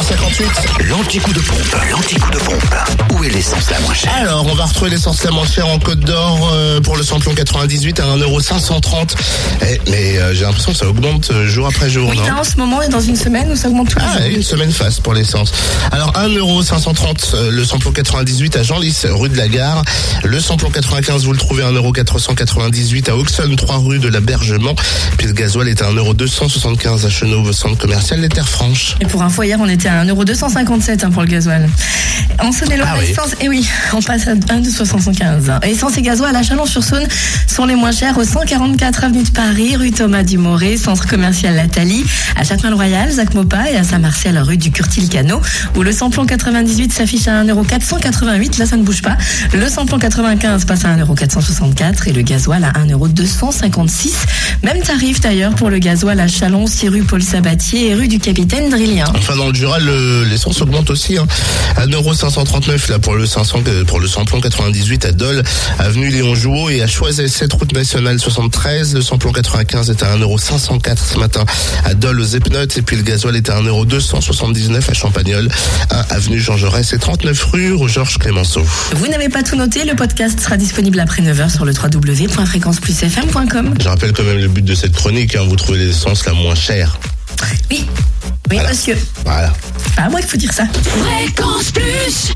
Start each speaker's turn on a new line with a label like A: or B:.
A: 6h58.
B: L'anti-coup de pompe, l'anti-coup de pompe. Où est l'essence la moins chère
A: Alors, on va retrouver l'essence la moins chère en Côte d'Or euh, pour le samplon 98 à 1,530€. Eh, mais euh, j'ai l'impression que ça augmente euh, jour après jour,
C: Oui,
A: non
C: là, en ce moment, on est dans une semaine où ça augmente tous les
A: Ah,
C: jours.
A: une semaine face pour l'essence. Alors 1,530€ euh, le samplon 98 à Genlis, rue de la Gare. Le samplon 95, vous le trouvez à 1,498€ à Auxonne, 3 rue de l'Abergement. Puis le gasoil est à 1,275€ à Chenauve, centre commercial Les Terres Franches.
C: Et pour info, hier, on était à 1,257€ hein, pour le gasoil. En Saône-et-Loire,
A: Ah oui.
C: l'essence, et oui, on passe à 1,275. Essence et gasoil à Chalon-sur-Saône sont les moins chers au 144 avenue de Paris, rue Thomas Dumoré, centre commercial Lathalie, à Châtelain-le-Royal, Zac Mopa et à Saint-Martial, rue du Curtil-Cano, où le samplon 98 s'affiche à 1,488€. Là, ça ne bouge pas. Le samplon 95 passe à 1,464€ et le gasoil à 1,256€. Même tarif d'ailleurs pour le gasoil à Chalon, 6 rue Paul Sabatier et rue du Capitaine Drillien.
A: Enfin, dans le Jura, le- l'essence augmente aussi. Hein. 1,539€ là pour le 500, euh, pour le samplon 98 à Dole, avenue Léon Jouot et à Choiset, 7 route nationale 73. Le samplon 95 est à 1,504€ ce matin à Dole aux Epnotes et puis le gasoil est à 1,279€ à Champagnol, 1 avenue Jean Jaurès et 39 rue Georges Clémenceau.
C: Vous n'avez pas tout noté, le podcast sera disponible après 9h sur le www.fréquenceplusfm.com.
A: Je rappelle quand même le but de cette chronique, hein, vous trouvez l'essence la moins chère.
C: Oui, oui
A: Voilà.
C: monsieur.
A: Voilà.
C: C'est pas à moi qu'il faut dire ça.
D: Fréquence Plus